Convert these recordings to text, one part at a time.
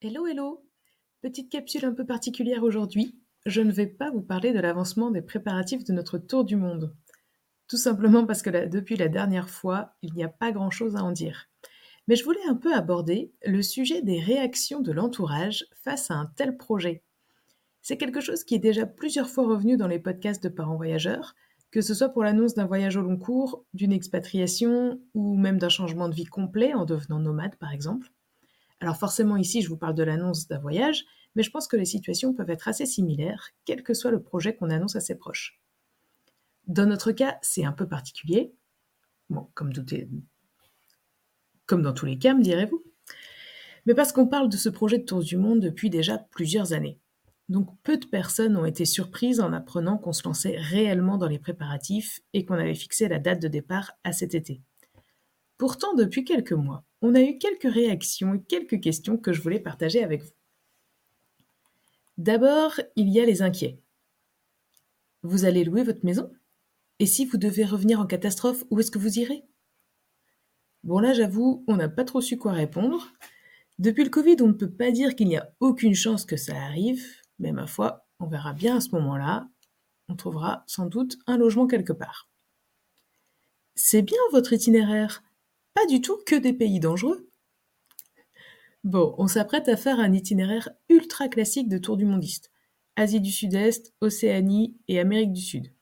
Hello, hello Petite capsule un peu particulière aujourd'hui. Je ne vais pas vous parler de l'avancement des préparatifs de notre tour du monde. Tout simplement parce que depuis la dernière fois, il n'y a pas grand-chose à en dire. Mais je voulais un peu aborder le sujet des réactions de l'entourage face à un tel projet. C'est quelque chose qui est déjà plusieurs fois revenu dans les podcasts de parents voyageurs, que ce soit pour l'annonce d'un voyage au long cours, d'une expatriation ou même d'un changement de vie complet en devenant nomade par exemple. Alors forcément ici je vous parle de l'annonce d'un voyage, mais je pense que les situations peuvent être assez similaires, quel que soit le projet qu'on annonce à ses proches. Dans notre cas, c'est un peu particulier, bon, comme, comme dans tous les cas, me direz-vous, mais parce qu'on parle de ce projet de tour du monde depuis déjà plusieurs années. Donc peu de personnes ont été surprises en apprenant qu'on se lançait réellement dans les préparatifs et qu'on avait fixé la date de départ à cet été. Pourtant, depuis quelques mois, on a eu quelques réactions et quelques questions que je voulais partager avec vous. D'abord, il y a les inquiets. Vous allez louer votre maison? Et si vous devez revenir en catastrophe, où est-ce que vous irez? Bon là, j'avoue, on n'a pas trop su quoi répondre. Depuis le Covid, on ne peut pas dire qu'il n'y a aucune chance que ça arrive, mais ma foi, on verra bien à ce moment-là. On trouvera sans doute un logement quelque part. C'est bien votre itinéraire? Du tout que des pays dangereux. Bon, on s'apprête à faire un itinéraire ultra classique de tour du mondiste. Asie du Sud-Est, Océanie et Amérique du Sud.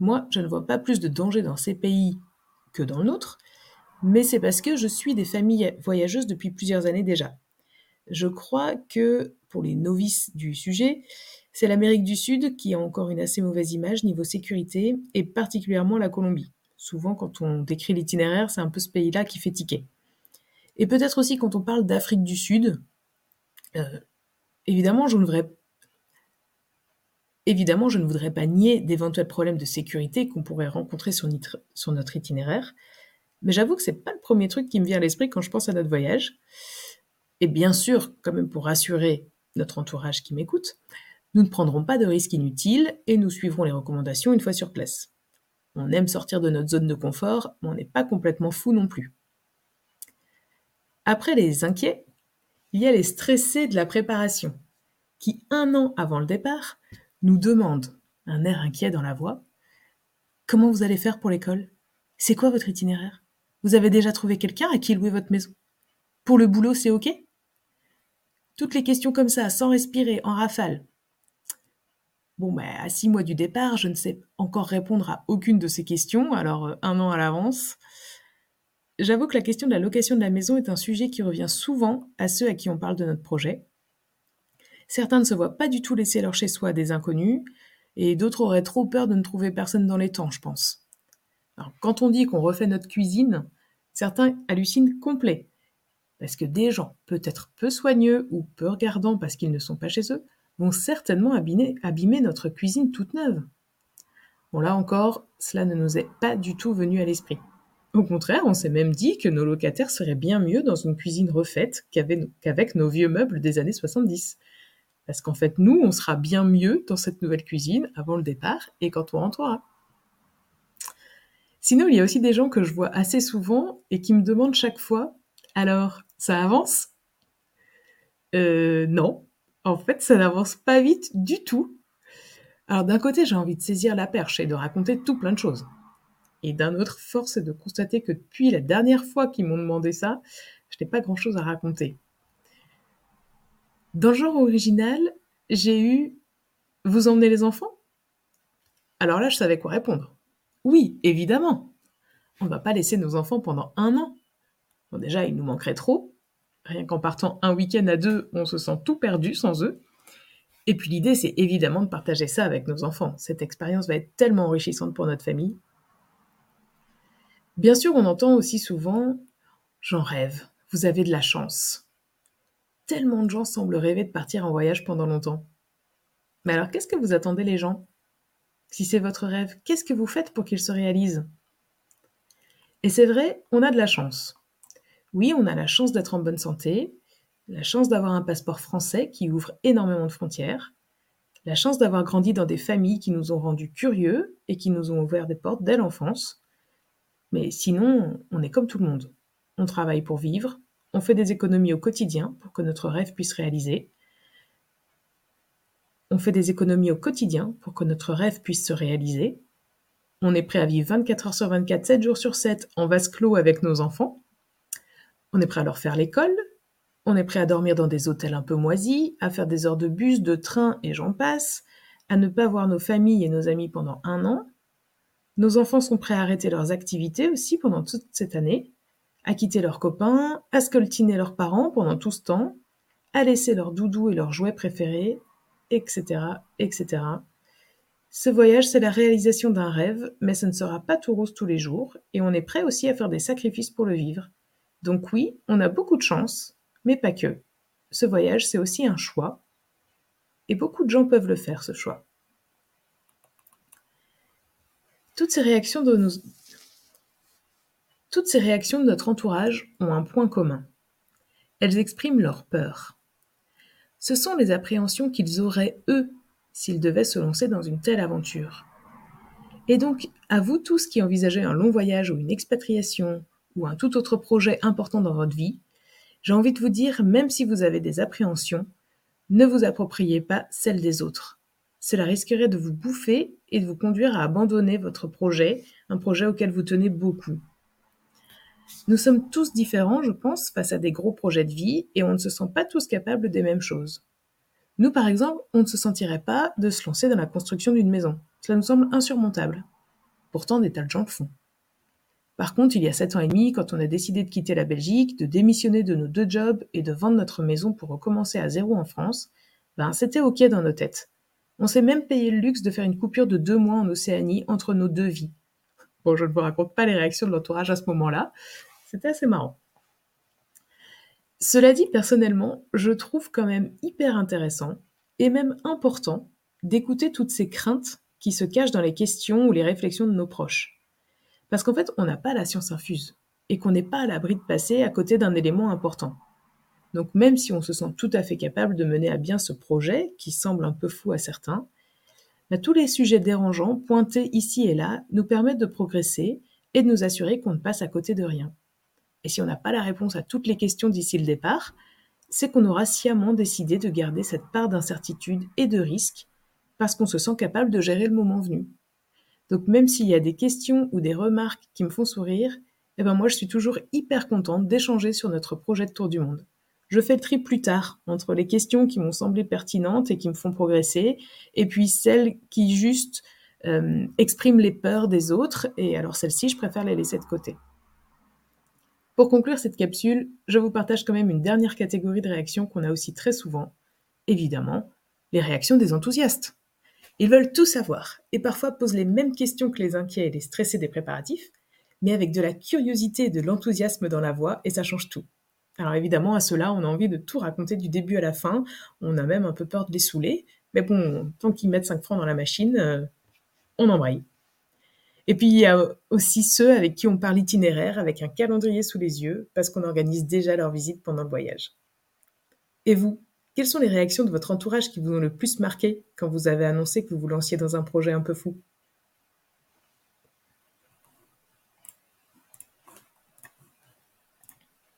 Moi, je ne vois pas plus de danger dans ces pays que dans le nôtre, mais c'est parce que je suis des familles voyageuses depuis plusieurs années déjà. Je crois que, pour les novices du sujet, c'est l'Amérique du Sud qui a encore une assez mauvaise image niveau sécurité, et particulièrement la Colombie. Souvent, quand on décrit l'itinéraire, c'est un peu ce pays-là qui fait tiquer. Et peut-être aussi quand on parle d'Afrique du Sud, euh, évidemment, je ne voudrais pas nier d'éventuels problèmes de sécurité qu'on pourrait rencontrer sur, sur notre itinéraire, mais j'avoue que c'est pas le premier truc qui me vient à l'esprit quand je pense à notre voyage. Et bien sûr, quand même pour rassurer notre entourage qui m'écoute, nous ne prendrons pas de risques inutiles et nous suivrons les recommandations une fois sur place. On aime sortir de notre zone de confort, mais on n'est pas complètement fou non plus. Après les inquiets, il y a les stressés de la préparation, qui un an avant le départ nous demandent, un air inquiet dans la voix, Comment vous allez faire pour l'école? C'est quoi votre itinéraire? Vous avez déjà trouvé quelqu'un à qui louer votre maison? Pour le boulot, c'est OK? Toutes les questions comme ça, sans respirer, en rafale. Bon, bah, à six mois du départ, je ne sais encore répondre à aucune de ces questions, alors euh, un an à l'avance. J'avoue que la question de la location de la maison est un sujet qui revient souvent à ceux à qui on parle de notre projet. Certains ne se voient pas du tout laisser leur chez-soi des inconnus, et d'autres auraient trop peur de ne trouver personne dans les temps, je pense. Quand on dit qu'on refait notre cuisine, certains hallucinent complet. Parce que des gens, peut-être peu soigneux ou peu regardants parce qu'ils ne sont pas chez eux, vont certainement abîmer, abîmer notre cuisine toute neuve. Bon là encore, cela ne nous est pas du tout venu à l'esprit. Au contraire, on s'est même dit que nos locataires seraient bien mieux dans une cuisine refaite qu'avec nos vieux meubles des années 70. Parce qu'en fait, nous, on sera bien mieux dans cette nouvelle cuisine avant le départ et quand on rentrera. Sinon, il y a aussi des gens que je vois assez souvent et qui me demandent chaque fois alors, ça avance? Euh, Non. En fait, ça n'avance pas vite du tout. Alors d'un côté, j'ai envie de saisir la perche et de raconter tout plein de choses. Et d'un autre, force est de constater que depuis la dernière fois qu'ils m'ont demandé ça, je n'ai pas grand-chose à raconter. Dans le genre original, j'ai eu Vous emmenez les enfants? Alors là, je savais quoi répondre. Oui, évidemment. On ne va pas laisser nos enfants pendant un an. Bon, déjà, il nous manquerait trop. Rien qu'en partant un week-end à deux, on se sent tout perdu sans eux. Et puis l'idée, c'est évidemment de partager ça avec nos enfants. Cette expérience va être tellement enrichissante pour notre famille. Bien sûr, on entend aussi souvent J'en rêve, vous avez de la chance. Tellement de gens semblent rêver de partir en voyage pendant longtemps. Mais alors, qu'est-ce que vous attendez les gens? Si c'est votre rêve, qu'est-ce que vous faites pour qu'il se réalise Et c'est vrai, on a de la chance. Oui, on a la chance d'être en bonne santé, la chance d'avoir un passeport français qui ouvre énormément de frontières, la chance d'avoir grandi dans des familles qui nous ont rendus curieux et qui nous ont ouvert des portes dès l'enfance. Mais sinon, on est comme tout le monde. On travaille pour vivre, On fait des économies au quotidien pour que notre rêve puisse réaliser. On fait des économies au quotidien pour que notre rêve puisse se réaliser. On est prêt à vivre 24 heures sur 24, 7 jours sur 7 en vase clos avec nos enfants. On est prêt à leur faire l'école. On est prêt à dormir dans des hôtels un peu moisis, à faire des heures de bus, de train et j'en passe, à ne pas voir nos familles et nos amis pendant un an. Nos enfants sont prêts à arrêter leurs activités aussi pendant toute cette année, à quitter leurs copains, à scoltiner leurs parents pendant tout ce temps, à laisser leurs doudous et leurs jouets préférés, etc., etc. Ce voyage, c'est la réalisation d'un rêve, mais ce ne sera pas tout rose tous les jours, et on est prêt aussi à faire des sacrifices pour le vivre. Donc oui, on a beaucoup de chance, mais pas que. Ce voyage, c'est aussi un choix, et beaucoup de gens peuvent le faire, ce choix. Toutes ces réactions de notre entourage ont un point commun. Elles expriment leur peur. Ce sont les appréhensions qu'ils auraient, eux, s'ils devaient se lancer dans une telle aventure. Et donc, à vous tous qui envisagez un long voyage ou une expatriation ou un tout autre projet important dans votre vie, j'ai envie de vous dire, même si vous avez des appréhensions, ne vous appropriez pas celles des autres. Cela risquerait de vous bouffer et de vous conduire à abandonner votre projet, un projet auquel vous tenez beaucoup. Nous sommes tous différents, je pense, face à des gros projets de vie et on ne se sent pas tous capables des mêmes choses. Nous, par exemple, on ne se sentirait pas de se lancer dans la construction d'une maison. Cela nous semble insurmontable. Pourtant, des tas de gens le font. Par contre, il y a sept ans et demi, quand on a décidé de quitter la Belgique, de démissionner de nos deux jobs et de vendre notre maison pour recommencer à zéro en France, ben, c'était OK dans nos têtes. On s'est même payé le luxe de faire une coupure de deux mois en Océanie entre nos deux vies. Bon, je ne vous raconte pas les réactions de l'entourage à ce moment-là. C'était assez marrant. Cela dit, personnellement, je trouve quand même hyper intéressant et même important d'écouter toutes ces craintes qui se cachent dans les questions ou les réflexions de nos proches. Parce qu'en fait, on n'a pas la science infuse et qu'on n'est pas à l'abri de passer à côté d'un élément important. Donc même si on se sent tout à fait capable de mener à bien ce projet, qui semble un peu fou à certains, bah, tous les sujets dérangeants pointés ici et là nous permettent de progresser et de nous assurer qu'on ne passe à côté de rien. Et si on n'a pas la réponse à toutes les questions d'ici le départ, c'est qu'on aura sciemment décidé de garder cette part d'incertitude et de risque parce qu'on se sent capable de gérer le moment venu. Donc même s'il y a des questions ou des remarques qui me font sourire, eh ben moi je suis toujours hyper contente d'échanger sur notre projet de tour du monde. Je fais le tri plus tard entre les questions qui m'ont semblé pertinentes et qui me font progresser, et puis celles qui juste euh, expriment les peurs des autres, et alors celles-ci, je préfère les laisser de côté. Pour conclure cette capsule, je vous partage quand même une dernière catégorie de réactions qu'on a aussi très souvent. Évidemment, les réactions des enthousiastes. Ils veulent tout savoir, et parfois posent les mêmes questions que les inquiets et les stressés des préparatifs, mais avec de la curiosité et de l'enthousiasme dans la voix, et ça change tout. Alors évidemment, à cela, on a envie de tout raconter du début à la fin. On a même un peu peur de les saouler. Mais bon, tant qu'ils mettent 5 francs dans la machine, euh, on embraye. Et puis il y a aussi ceux avec qui on parle itinéraire avec un calendrier sous les yeux parce qu'on organise déjà leur visite pendant le voyage. Et vous, quelles sont les réactions de votre entourage qui vous ont le plus marqué quand vous avez annoncé que vous vous lanciez dans un projet un peu fou?